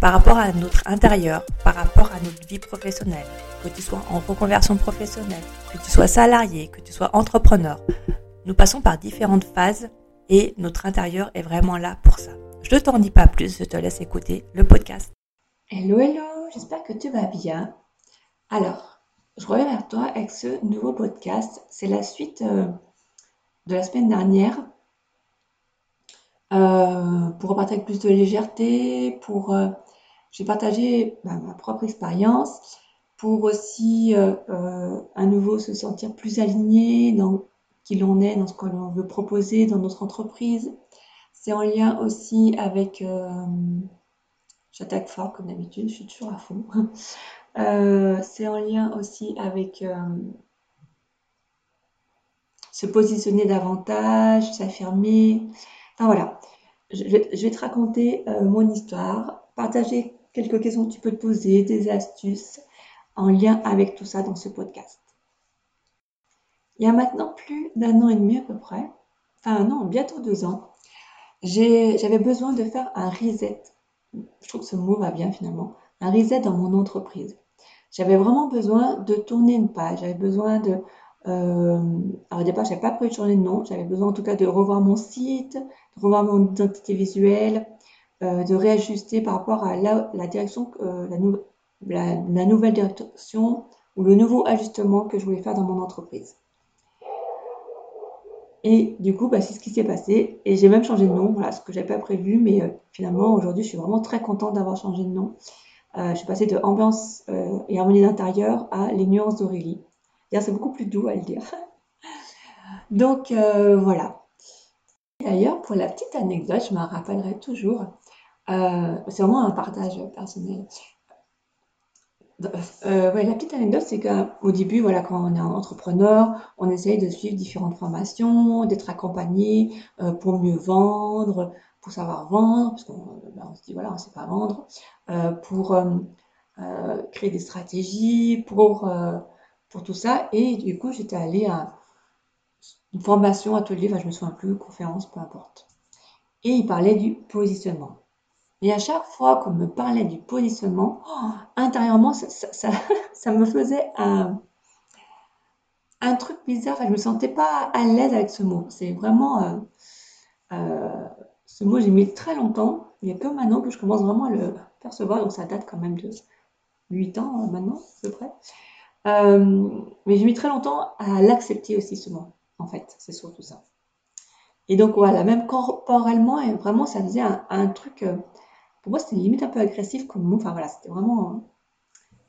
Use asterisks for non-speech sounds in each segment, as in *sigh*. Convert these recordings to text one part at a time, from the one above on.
par rapport à notre intérieur, par rapport à notre vie professionnelle, que tu sois en reconversion professionnelle, que tu sois salarié, que tu sois entrepreneur. Nous passons par différentes phases et notre intérieur est vraiment là pour ça. Je ne t'en dis pas plus, je te laisse écouter le podcast. Hello, hello, j'espère que tu vas bien. Alors, je reviens vers toi avec ce nouveau podcast. C'est la suite euh, de la semaine dernière euh, pour repartir avec plus de légèreté, pour euh, j'ai partagé bah, ma propre expérience pour aussi euh, euh, à nouveau se sentir plus aligné dans qui l'on est, dans ce que l'on veut proposer dans notre entreprise. C'est en lien aussi avec... Euh, J'attaque fort comme d'habitude, je suis toujours à fond. *laughs* C'est en lien aussi avec se positionner davantage, s'affirmer. Enfin voilà, je, vais te raconter mon histoire, partager quelques questions que tu peux te poser, des astuces en lien avec tout ça dans ce podcast. Il y a maintenant plus d'un an et demi à peu près, enfin non, bientôt deux ans, j'avais besoin de faire un reset. Je trouve que ce mot va bien finalement. Un reset dans mon entreprise. J'avais vraiment besoin de tourner une page. J'avais besoin de. Euh, alors au départ, je n'avais pas prévu de changer de nom. J'avais besoin en tout cas de revoir mon site, de revoir mon identité visuelle, de réajuster par rapport à la, direction, euh, la, nouvelle direction ou le nouveau ajustement que je voulais faire dans mon entreprise. Et du coup, bah, c'est ce qui s'est passé. Et j'ai même changé de nom, voilà, ce que j'avais pas prévu, mais euh, finalement, aujourd'hui, je suis vraiment très contente d'avoir changé de nom. je suis passée de Ambiance et Harmonie d'intérieur à Les Nuances d'Aurélie. C'est beaucoup plus doux à le dire. *laughs* Donc, voilà. D'ailleurs, pour la petite anecdote, je me rappellerai toujours, euh, c'est vraiment un partage personnel. Euh, la petite anecdote, c'est qu'au début, voilà, quand on est entrepreneur, on essaye de suivre différentes formations, d'être accompagné euh, pour mieux vendre, pour savoir vendre, parce qu'on ben, se dit, voilà, on ne sait pas vendre, pour créer des stratégies, pour, pour tout ça. Et du coup, j'étais allée à une formation, atelier, enfin, je me souviens plus, conférence, peu importe. Et il parlait du positionnement. Et à chaque fois qu'on me parlait du positionnement, oh, intérieurement, ça, *laughs* me faisait un, truc bizarre. je ne me sentais pas à l'aise avec ce mot. C'est vraiment. Euh, euh, ce mot, j'ai mis très longtemps. Il n'y a que maintenant que je commence vraiment à le percevoir. Donc ça date quand même de 8 ans euh, maintenant, à peu près. mais j'ai mis très longtemps à l'accepter aussi, ce mot. En fait, c'est surtout ça. Et donc voilà, même corporellement, et vraiment, ça faisait un truc pour moi, c'était limite un peu agressif comme mot. Enfin voilà, c'était vraiment. Hein.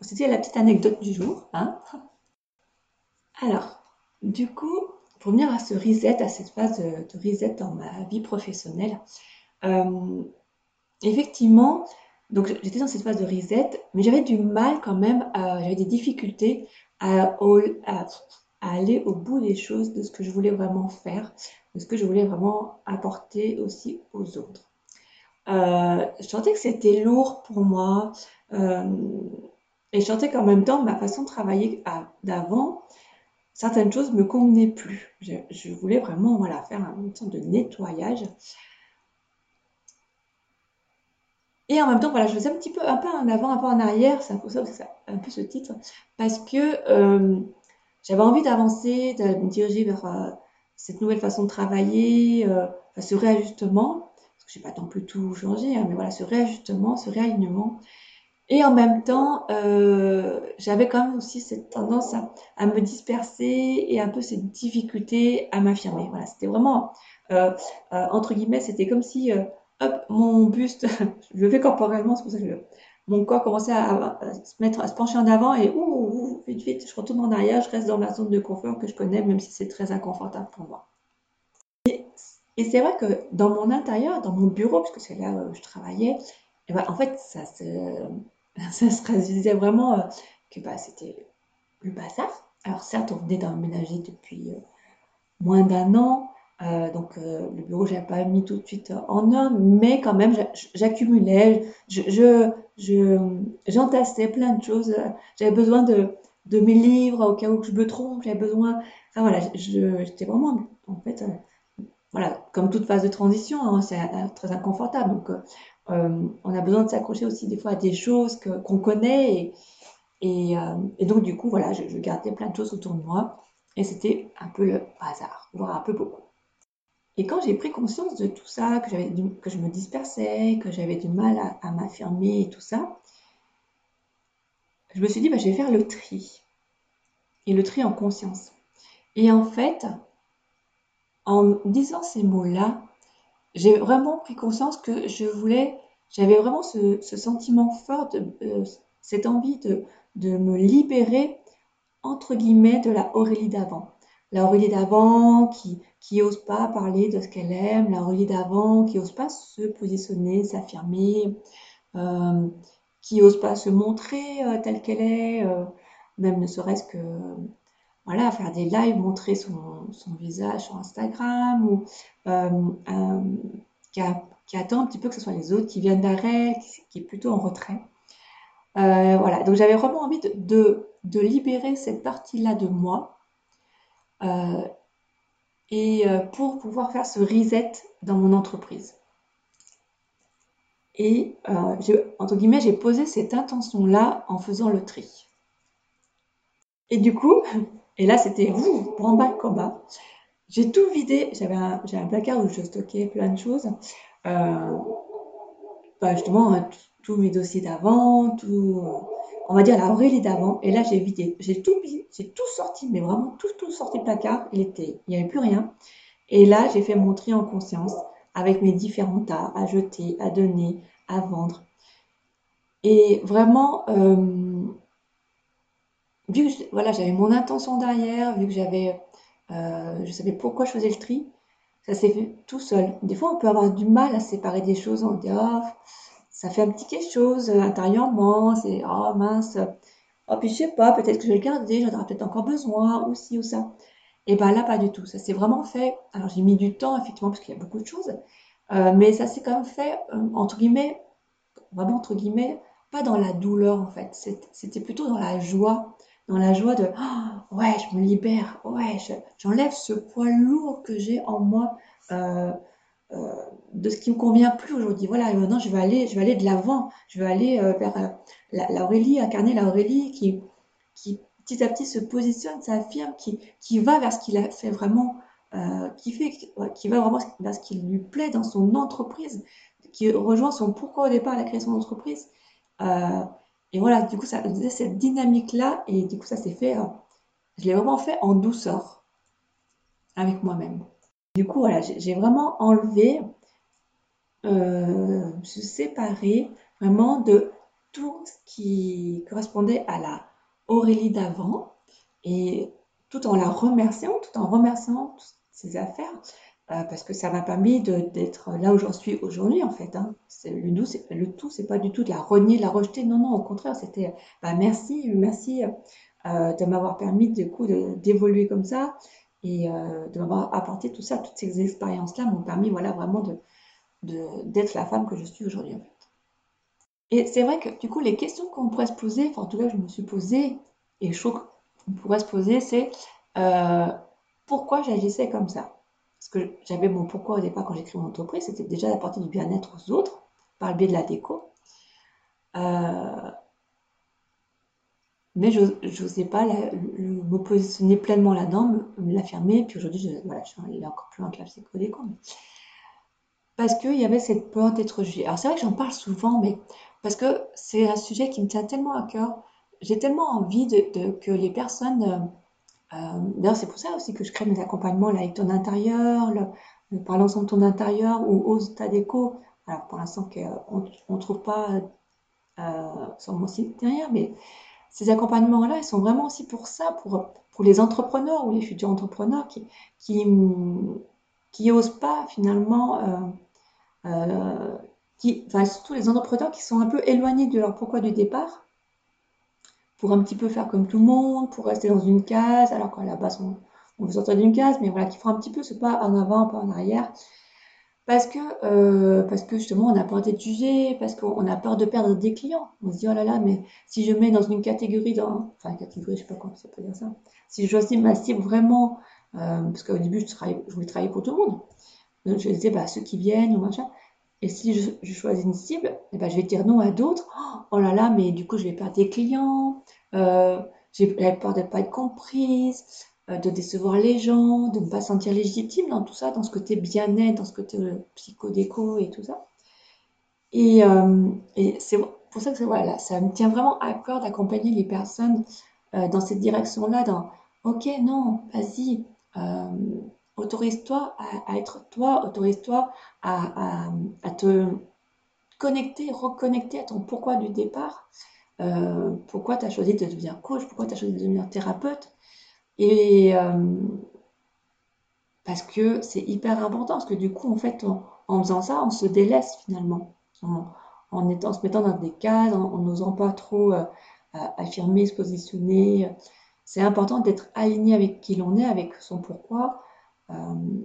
C'était la petite anecdote du jour. Hein. *laughs* Alors, du coup, pour venir à ce reset, à cette phase de, reset dans ma vie professionnelle, euh, effectivement, donc j'étais dans cette phase de reset, mais j'avais du mal quand même, j'avais des difficultés à, aller au bout des choses, de ce que je voulais vraiment faire, de ce que je voulais vraiment apporter aussi aux autres. Euh, je sentais que c'était lourd pour moi. Euh, et je sentais qu'en même temps, ma façon de travailler d'avant, certaines choses me convenaient plus. Je, voulais vraiment voilà, faire un, sorte de nettoyage. Et en même temps, voilà, je faisais un petit peu un peu en avant, un peu en arrière, c'est un peu ça, un peu ce titre, parce que euh, j'avais envie d'avancer, de me diriger vers cette nouvelle façon de travailler, ce réajustement. Je n'ai pas tant plus tout changé, hein, mais voilà, ce réajustement, ce réalignement. Et en même temps, euh, j'avais quand même aussi cette tendance à, me disperser et un peu cette difficulté à m'affirmer. Voilà, c'était vraiment, euh, euh, entre guillemets, c'était comme si, hop, mon buste, *laughs* je le fais corporellement, c'est pour ça que mon corps commençait à, se mettre, à se pencher en avant et ouh, vite, vite, je retourne en arrière, je reste dans ma zone de confort que je connais, même si c'est très inconfortable pour moi. Et, c'est vrai que dans mon intérieur, dans mon bureau, puisque c'est là où je travaillais, et ben, en fait, ça se *laughs* ça se traduisait vraiment euh, que bah, c'était le bazar. Alors certes, on venait d'emménager depuis euh, moins d'un an, euh, donc le bureau, je n'avais pas mis tout de suite en ordre, mais quand même, j'accumulais, je, j'entassais plein de choses. J'avais besoin de, de mes livres au cas où je me trompe, j'avais besoin. Enfin voilà, j'étais vraiment, en fait, voilà, comme toute phase de transition, hein, c'est très inconfortable. Donc, euh, on a besoin de s'accrocher aussi des fois à des choses qu'on connaît. Et, euh, et, donc, du coup, voilà, je, gardais plein de choses autour de moi. Et c'était un peu le hasard, voire un peu beaucoup. Et quand j'ai pris conscience de tout ça, que, que je me dispersais, que j'avais du mal à, m'affirmer et tout ça, je me suis dit, bah, je vais faire le tri. Et le tri en conscience. Et en fait, en disant ces mots-là, j'ai vraiment pris conscience que je voulais, j'avais vraiment ce, sentiment fort, de, euh, cette envie de, de me libérer, entre guillemets, de la Aurélie d'avant. La Aurélie d'avant qui, qui ose pas parler de ce qu'elle aime, la Aurélie d'avant qui ose pas se positionner, s'affirmer, euh, qui ose pas se montrer euh, telle qu'elle est, même ne serait-ce que voilà, faire des lives, montrer son, visage sur Instagram, ou euh, qui, attend un petit peu que ce soit les autres qui viennent d'arrêt, qui, est plutôt en retrait. Euh, voilà, donc j'avais vraiment envie de, libérer cette partie-là de moi euh, et pour pouvoir faire ce reset dans mon entreprise. Et entre guillemets, j'ai posé cette intention-là en faisant le tri. Et du coup, *laughs* et là, c'était bas combat. J'ai tout vidé. J'avais un, un, placard où je stockais plein de choses. Euh, bah, justement, hein, tous mes dossiers d'avant, tout, on va dire la Aurélie d'avant. Et là, j'ai vidé. J'ai tout, j'ai tout sorti, mais vraiment tout, tout sorti de placard. Il il n'y avait plus rien. Et là, j'ai fait mon tri en conscience avec mes différents tas à jeter, à donner, à vendre. Et vraiment, euh, vu que voilà, j'avais mon intention derrière, vu que j'avais, euh, je savais pourquoi je faisais le tri, ça s'est fait tout seul. Des fois, on peut avoir du mal à séparer des choses. On dit, oh, ça fait un petit quelque chose intérieurement, c'est, oh mince, oh, puis je sais pas, peut-être que je vais le garder, j'en aurai peut-être encore besoin, ou ci ou ça. Et ben là, pas du tout. Ça s'est vraiment fait. Alors, j'ai mis du temps, effectivement, parce qu'il y a beaucoup de choses, euh, mais ça s'est quand même fait, euh, entre guillemets, vraiment entre guillemets, pas dans la douleur en fait. C'était plutôt dans la joie dans la joie de oh, ouais, je me libère, ouais, j'enlève ce poids lourd que j'ai en moi euh, euh, de ce qui me convient plus aujourd'hui. Voilà, maintenant je vais aller, je vais aller de l'avant, je vais aller euh, vers l'Aurélie, incarner l'Aurélie qui, qui petit à petit se positionne, s'affirme, qui, qui va vers ce qu'il a fait vraiment, qui fait, qui va vraiment vers ce qui lui plaît dans son entreprise, qui rejoint son pourquoi au départ la création d'entreprise. Et voilà, du coup, ça faisait cette dynamique-là, et du coup, ça s'est fait, euh, je l'ai vraiment fait en douceur avec moi-même. Du coup, voilà, j'ai vraiment enlevé, euh, se séparer vraiment de tout ce qui correspondait à la Aurélie d'avant, et tout en la remerciant, tout en remerciant toutes ses affaires, euh, parce que ça m'a permis d'être là où j'en suis aujourd'hui en fait. Hein. Le, doux, le tout, c'est pas du tout de la renier, de la rejeter. Non, non, au contraire, c'était bah, merci, merci euh, de m'avoir permis du coup d'évoluer comme ça et euh, de m'avoir apporté tout ça, toutes ces expériences-là m'ont permis voilà vraiment d'être la femme que je suis aujourd'hui en fait. Et c'est vrai que du coup les questions qu'on pourrait se poser, enfin en tout cas je me suis posée et je trouve qu'on pourrait se poser, c'est pourquoi j'agissais comme ça? Parce que j'avais mon pourquoi au départ quand j'ai mon entreprise, c'était déjà d'apporter du bien-être aux autres par le biais de la déco. Euh, mais je n'osais pas me positionner pleinement là-dedans, me, l'affirmer. Puis aujourd'hui, je, voilà, je suis allée encore plus loin que la psycho-déco. Parce qu'il y avait cette peur d'être jugée. Alors c'est vrai que j'en parle souvent, mais parce que c'est un sujet qui me tient tellement à cœur. J'ai tellement envie que les personnes. Euh, D'ailleurs, c'est pour ça aussi que je crée mes accompagnements là, avec ton intérieur, le, parlant de ton intérieur ou ose ta déco. Alors, pour l'instant, on ne trouve pas euh, sur mon site derrière, mais ces accompagnements-là, ils sont vraiment aussi pour ça, pour, pour les entrepreneurs ou les futurs entrepreneurs qui, qui, qui osent pas finalement, euh, euh, qui, enfin, surtout les entrepreneurs qui sont un peu éloignés de leur pourquoi du départ, pour un petit peu faire comme tout le monde, pour rester dans une case, alors qu'à la base on, veut sortir d'une case, mais voilà, qui font un petit peu ce pas en avant, pas en arrière, parce que, euh, parce que justement, on a peur d'être jugé, parce qu'on a peur de perdre des clients. On se dit, oh là là, mais si je mets dans une catégorie, dans, enfin, catégorie, je sais pas comment ça peut dire ça, si je choisis ma cible vraiment, euh, parce qu'au début, je, je, voulais travailler pour tout le monde. Donc, je disais, bah, ceux qui viennent ou machin. Et si je, choisis une cible, eh ben, je vais dire non à d'autres. Oh là là, mais du coup, je vais perdre des clients. Euh, j'ai peur de ne pas être comprise. Euh, de décevoir les gens, de ne pas sentir légitime dans tout ça, dans ce côté bien-être, dans ce côté euh, psychodéco et tout ça. Et, euh, c'est pour ça que voilà, ça me tient vraiment à cœur d'accompagner les personnes dans cette direction-là, dans ok, non, vas-y, autorise-toi à, être toi, autorise-toi à, te connecter, reconnecter à ton pourquoi du départ, pourquoi tu as choisi de devenir coach, pourquoi tu as choisi de devenir thérapeute, et euh, parce que c'est hyper important, parce que du coup, en fait, en faisant ça, on se délaisse finalement. En, étant, se mettant dans des cases, en n'osant pas trop euh, affirmer, se positionner. C'est important d'être aligné avec qui l'on est, avec son pourquoi. Euh,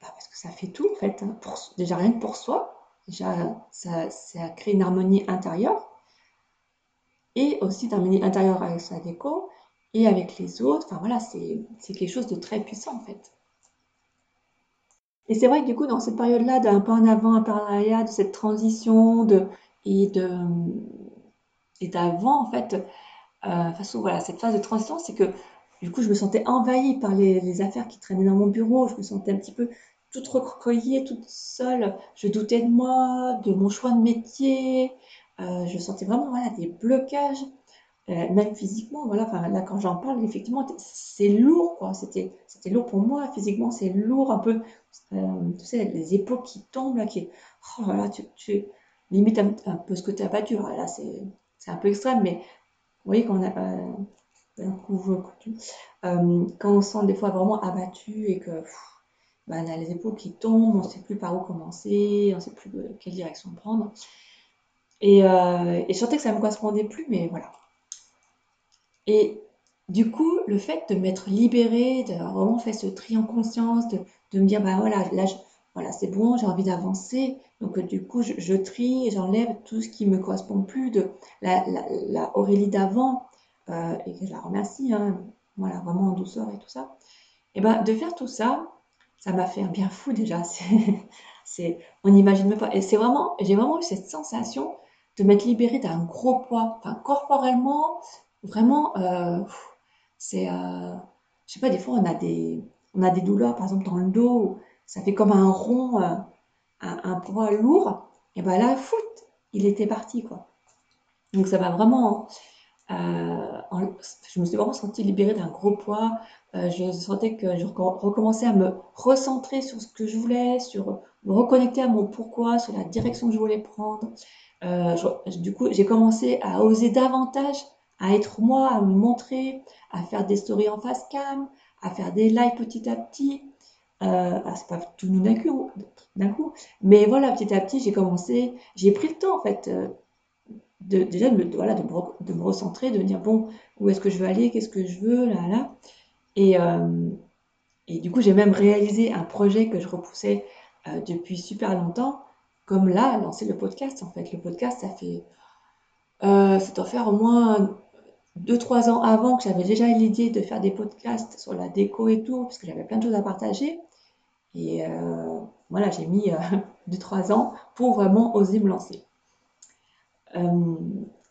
bah, parce que ça fait tout, en fait. Hein. déjà, rien que pour soi. Déjà, ça, crée une harmonie intérieure. Et aussi d'harmonie intérieure avec sa déco et avec les autres. Enfin voilà, c'est quelque chose de très puissant en fait. Et c'est vrai que du coup, dans cette période-là, d'un pas en avant, un pas en arrière, de cette transition et de et d'avant, en fait, euh, façon, voilà, cette phase de transition, c'est que du coup, je me sentais envahie par les, affaires qui traînaient dans mon bureau. Je me sentais un petit peu toute recroquevillée, toute seule. Je doutais de moi, de mon choix de métier. Euh, je sentais vraiment voilà, des blocages. Euh, même physiquement, voilà, là quand j'en parle, effectivement, c'est lourd. C'était, lourd pour moi, physiquement, c'est lourd, un peu, euh, tu sais, les épaules qui tombent, là, qui, oh là, tu, tu un, peu ce côté abattu. Là, c'est, c'est un peu extrême, mais vous voyez, quand on a, euh, euh, quand on sent des fois vraiment abattu et que, ben, on a les épaules qui tombent, on ne sait plus par où commencer, on ne sait plus quelle direction prendre. Et, et je sentais que ça ne me correspondait plus, mais voilà. Et du coup, le fait de m'être libérée, d'avoir vraiment fait ce tri en conscience, de, de me dire, bah voilà, là, voilà, c'est bon, j'ai envie d'avancer. Donc, du coup, je, je trie j'enlève tout ce qui me correspond plus de la, la, la Aurélie d'avant, euh, et que je la remercie, hein, voilà, vraiment en douceur et tout ça. Et ben, de faire tout ça, ça m'a fait un bien fou déjà. *laughs* C'est, on n'imagine même pas. Et c'est vraiment, j'ai vraiment eu cette sensation de m'être libérée d'un gros poids. Enfin, corporellement, Vraiment, euh, c'est, euh, je sais pas, des fois on a des, on a des douleurs, par exemple dans le dos, ça fait comme un rond, euh, un, poids lourd. Et ben là, foot, il était parti quoi. Donc ça m'a vraiment, je me suis vraiment sentie libérée d'un gros poids. je sentais que je recommençais à me recentrer sur ce que je voulais, sur me reconnecter à mon pourquoi, sur la direction que je voulais prendre. du coup, j'ai commencé à oser davantage à être moi, à me montrer, à faire des stories en face cam, à faire des lives petit à petit. Euh, ah, c'est pas tout d'un coup, d'un coup, mais voilà, petit à petit, j'ai commencé, j'ai pris le temps en fait, euh, de, déjà de me, voilà, de me, de me, recentrer, de me dire bon, où est-ce que je veux aller, qu'est-ce que je veux, là, là. Et, euh, du coup, j'ai même réalisé un projet que je repoussais euh, depuis super longtemps, comme là, lancer le podcast en fait. Le podcast, ça fait, euh, ça doit faire au moins deux, trois ans avant que j'avais déjà l'idée de faire des podcasts sur la déco et tout, parce que j'avais plein de choses à partager. Et euh, voilà, j'ai mis euh, *laughs* deux, trois ans pour vraiment oser me lancer. Euh,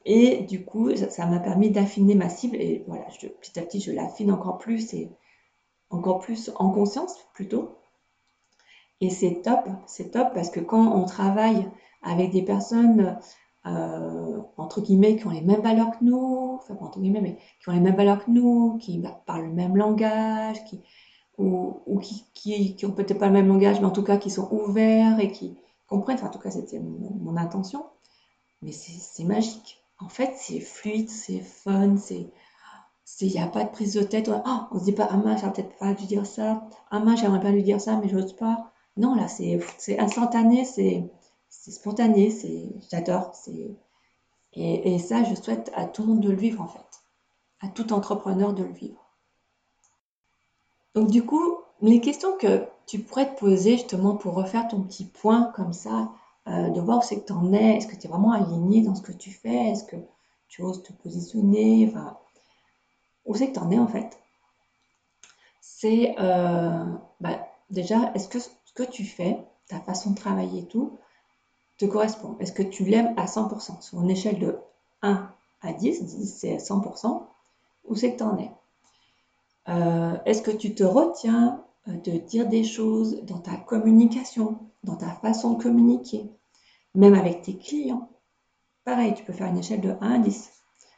et du coup, ça m'a permis d'affiner ma cible. Et voilà, petit à petit, je l'affine encore plus et encore plus en conscience plutôt. Et c'est top, c'est top parce que quand on travaille avec des personnes entre guillemets, qui ont les mêmes valeurs que nous, enfin entre guillemets, mais qui ont les mêmes valeurs que nous, qui bah, parlent le même langage, ou, qui, qui, ont peut-être pas le même langage, mais en tout cas qui sont ouverts et qui comprennent. En tout cas, c'était mon, intention. Mais c'est magique. En fait, c'est fluide, c'est fun, c'est. Il n'y a pas de prise de tête. Oh, on se dit pas, ah mince, j'aurais peut-être pas dû dire ça. Ah mince, j'aimerais pas lui dire ça, mais j'ose pas. Non, là, c'est instantané, c'est spontané, j'adore. Et, et ça, je souhaite à tout le monde de le vivre, en fait. À tout entrepreneur de le vivre. Donc du coup, les questions que tu pourrais te poser justement pour refaire ton petit point comme ça, euh, de voir où c'est que tu en es, est-ce que tu es vraiment aligné dans ce que tu fais, est-ce que tu oses te positionner, où c'est que tu en es en fait? C'est euh, bah, déjà, est-ce que ce que tu fais, ta façon de travailler et tout, te correspond? Est-ce que tu l'aimes à 100% Sur une échelle de 1 à 10, 10 c'est 100%, où c'est que tu en es? Euh, est-ce que tu te retiens de dire des choses dans ta communication, dans ta façon de communiquer, même avec tes clients. Pareil, tu peux faire une échelle de 1 à 10,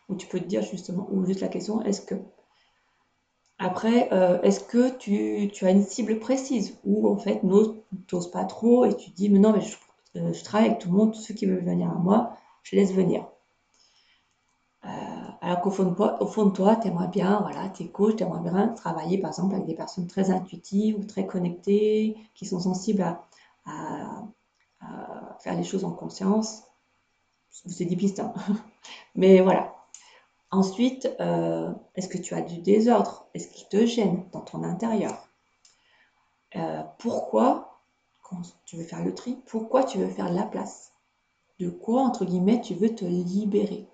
où tu peux te dire justement, ou juste la question, est-ce que après, euh, est-ce que tu, as une cible précise? Ou en fait, n'oses pas trop et tu dis, mais non, mais je, je, travaille avec tout le monde, tous ceux qui veulent venir à moi, je laisse venir. Alors qu'au fond de fond de toi, tu aimerais bien, voilà, tu es coach, tu aimerais bien travailler par exemple avec des personnes très intuitives ou très connectées, qui sont sensibles à, faire les choses en conscience. C'est des pistes, hein. *laughs* mais voilà. Ensuite, euh, est-ce que tu as du désordre? Est-ce qu'il te gêne dans ton intérieur? Euh, Pourquoi, quand tu veux faire le tri, pourquoi tu veux faire la place? De quoi, entre guillemets, tu veux te libérer?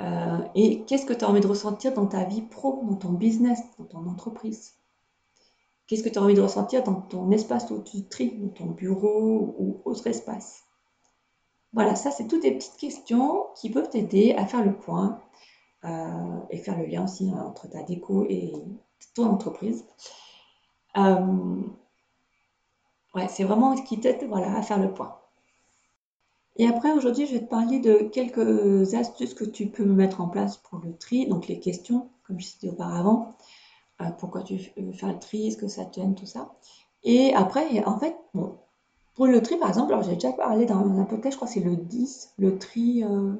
Euh, et qu'est-ce que tu as envie de ressentir dans ta vie pro, dans ton business, dans ton entreprise? Qu'est-ce que tu as envie de ressentir dans ton espace où tu tries, dans ton bureau ou autre espace? Voilà, ça c'est toutes des petites questions qui peuvent t'aider à faire le point euh, et faire le lien aussi hein, entre ta déco et ton entreprise. Euh, ouais, c'est vraiment ce qui t'aide voilà, à faire le point. Et après, aujourd'hui, je vais te parler de quelques astuces que tu peux mettre en place pour le tri. Donc, les questions, comme je disais auparavant. Euh, pourquoi tu veux faire le tri, est-ce que ça te gêne, tout ça. Et après, en fait, bon, pour le tri, par exemple, alors j'ai déjà parlé dans un podcast, je crois que c'est le 10, le tri. Euh,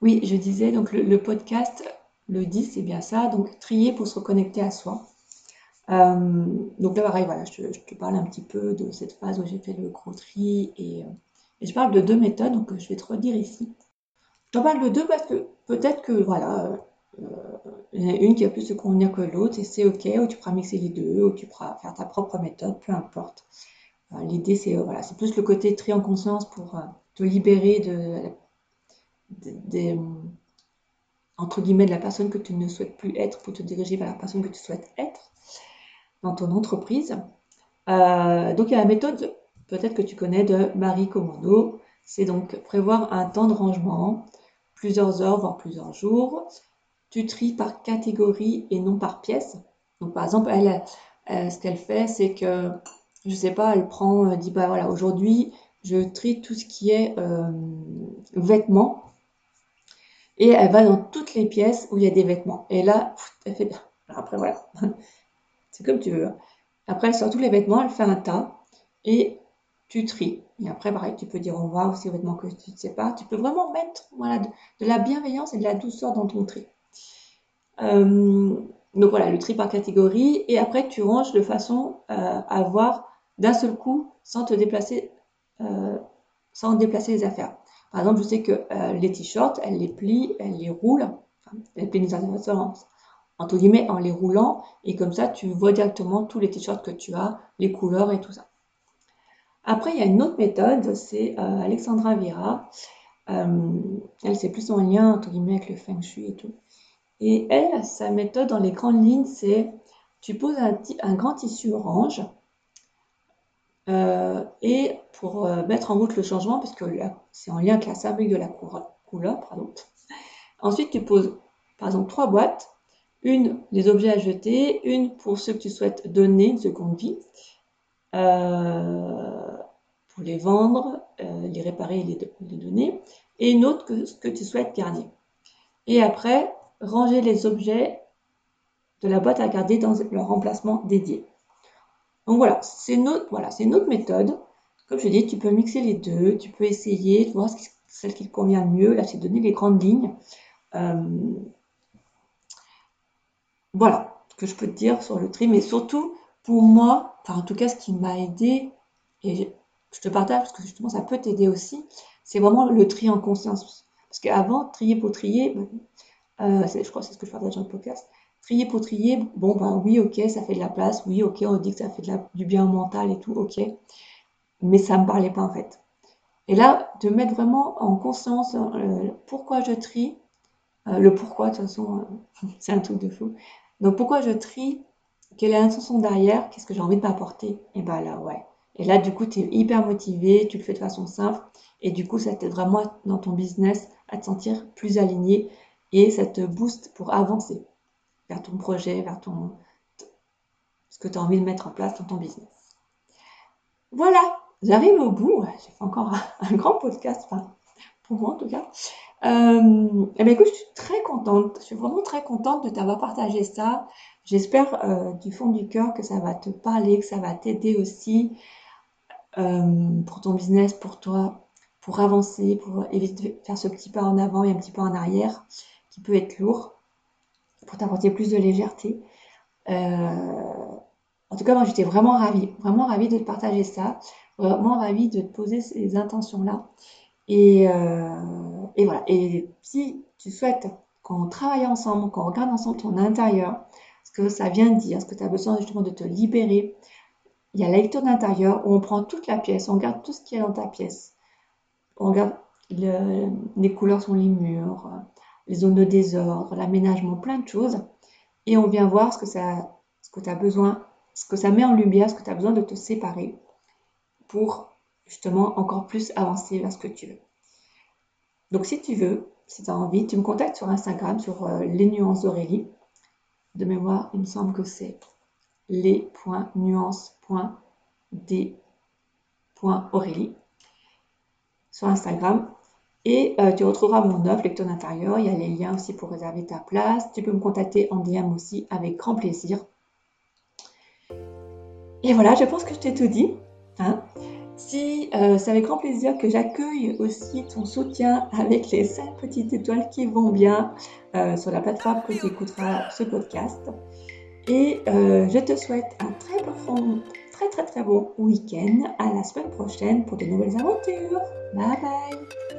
oui, je disais, donc le, podcast, le 10, c'est bien ça, donc trier pour se reconnecter à soi. Euh, donc là, pareil, voilà, je, te parle un petit peu de cette phase où j'ai fait le gros tri et je parle de deux méthodes, donc je vais te redire ici. J'en parle de deux parce que peut-être que, voilà, euh, il y en a une qui a plus de convenir que l'autre, et c'est OK, ou tu pourras mixer les deux, ou tu pourras faire ta propre méthode, peu importe. Euh, l'idée, c'est euh, voilà, c'est plus le côté tri en conscience pour te libérer de, entre guillemets, de la personne que tu ne souhaites plus être pour te diriger vers la personne que tu souhaites être dans ton entreprise. donc, il y a la méthode peut-être que tu connais de Marie Komodo. C'est donc prévoir un temps de rangement, plusieurs heures, voire plusieurs jours. Tu tries par catégorie et non par pièce. Donc par exemple, elle, ce qu'elle fait, c'est que, je sais pas, elle prend, elle dit, bah voilà, aujourd'hui, je trie tout ce qui est euh, vêtements. Et elle va dans toutes les pièces où il y a des vêtements. Et là, elle fait bien. Après, voilà. *laughs* C'est comme tu veux. Après, elle sort tous les vêtements, elle fait un tas. Et tu tries. Et après, pareil, tu peux dire au revoir aussi aux vêtements que tu ne sais pas. Tu peux vraiment mettre de, la bienveillance et de la douceur dans ton tri. Euh, donc voilà, le tri par catégorie. Et après, tu ranges de façon euh, à voir d'un seul coup, sans te déplacer, euh, sans déplacer les affaires. Par exemple, je sais que les t-shirts, elle les plie, elle les roule. Enfin, elle plie les entre guillemets, en les roulant. Et comme ça, tu vois directement tous les t-shirts que tu as, les couleurs et tout ça. Après, il y a une autre méthode, c'est euh, Alexandra Vira. Euh, elle, c'est plus en lien, entre guillemets, avec le feng shui et tout. Et elle, sa méthode dans les grandes lignes, c'est tu poses un, grand tissu orange euh, et pour mettre en route le changement, parce que c'est en lien avec la symbolique de la couleur, pardon. Ensuite, tu poses, par exemple, trois boîtes. Une, les objets à jeter, une pour ceux que tu souhaites donner une seconde vie, pour les vendre, euh, les réparer et les, donner, et une autre que, que tu souhaites garder. Et après, ranger les objets de la boîte à garder dans leur emplacement dédié. Donc voilà, c'est une, autre, voilà, méthode. Comme je dis, tu peux mixer les deux, tu peux essayer de voir celle qui te convient le mieux. Là, j'ai donné les grandes lignes. Euh, voilà ce que je peux te dire sur le tri, mais surtout pour moi, enfin en tout cas ce qui m'a aidé, et je te partage parce que justement ça peut t'aider aussi, c'est vraiment le tri en conscience. Parce qu'avant, trier pour trier, euh, je crois que c'est ce que je partage dans le podcast, trier pour trier, bon ben oui, ok, ça fait de la place, oui, ok, on dit que ça fait du bien mental et tout, ok, mais ça me parlait pas en fait. Et là, de mettre vraiment en conscience euh, pourquoi je trie, euh, le pourquoi, de toute façon, *laughs* c'est un truc de fou. Donc pourquoi je trie, quelle est l'intention derrière, qu'est-ce que j'ai envie de m'apporter, et ben là, ouais. Et là, du coup, tu es hyper motivé, tu le fais de façon simple, et du coup, ça t'aide vraiment dans ton business à te sentir plus aligné, et ça te booste pour avancer vers ton projet, vers ton ce que tu as envie de mettre en place dans ton business. Voilà, j'arrive au bout. J'ai fait encore *laughs* un, grand podcast, enfin, pour moi en tout cas. Euh, et eh bien écoute, je suis très contente, je suis vraiment très contente de t'avoir partagé ça. J'espère euh, du fond du cœur que ça va te parler, que ça va t'aider aussi euh, pour ton business, pour toi, pour avancer, pour éviter de faire ce petit pas en avant et un petit pas en arrière qui peut être lourd, pour t'apporter plus de légèreté. en tout cas, moi j'étais vraiment ravie, vraiment ravie de te partager ça, vraiment ravie de te poser ces intentions-là. Et, et voilà. Et si tu souhaites qu'on travaille ensemble, qu'on regarde ensemble ton intérieur, ce que ça vient dire, ce que tu as besoin justement de te libérer, il y a la lecture d'intérieur où on prend toute la pièce, on regarde tout ce qui est dans ta pièce. On regarde les couleurs sur les murs, les zones de désordre, l'aménagement, plein de choses. Et on vient voir ce que que tu as besoin, ce que ça met en lumière, ce que tu as besoin de te séparer pour justement encore plus avancer vers ce que tu veux. Donc si tu veux, si tu as envie, tu me contactes sur Instagram, sur euh, les nuances d'Aurélie. De mémoire, il me semble que c'est les.nuances.d.aurélie sur Instagram. Et euh, tu retrouveras mon offre lecteur d'intérieur. Il y a les liens aussi pour réserver ta place. Tu peux me contacter en DM aussi avec grand plaisir. Et voilà, je pense que je t'ai tout dit. Hein si euh, c'est avec grand plaisir que j'accueille aussi ton soutien avec les 5 petites étoiles qui vont bien euh, sur la plateforme que tu écouteras ce podcast. Et euh, je te souhaite un très profond, très très très bon week-end. À la semaine prochaine pour de nouvelles aventures. Bye bye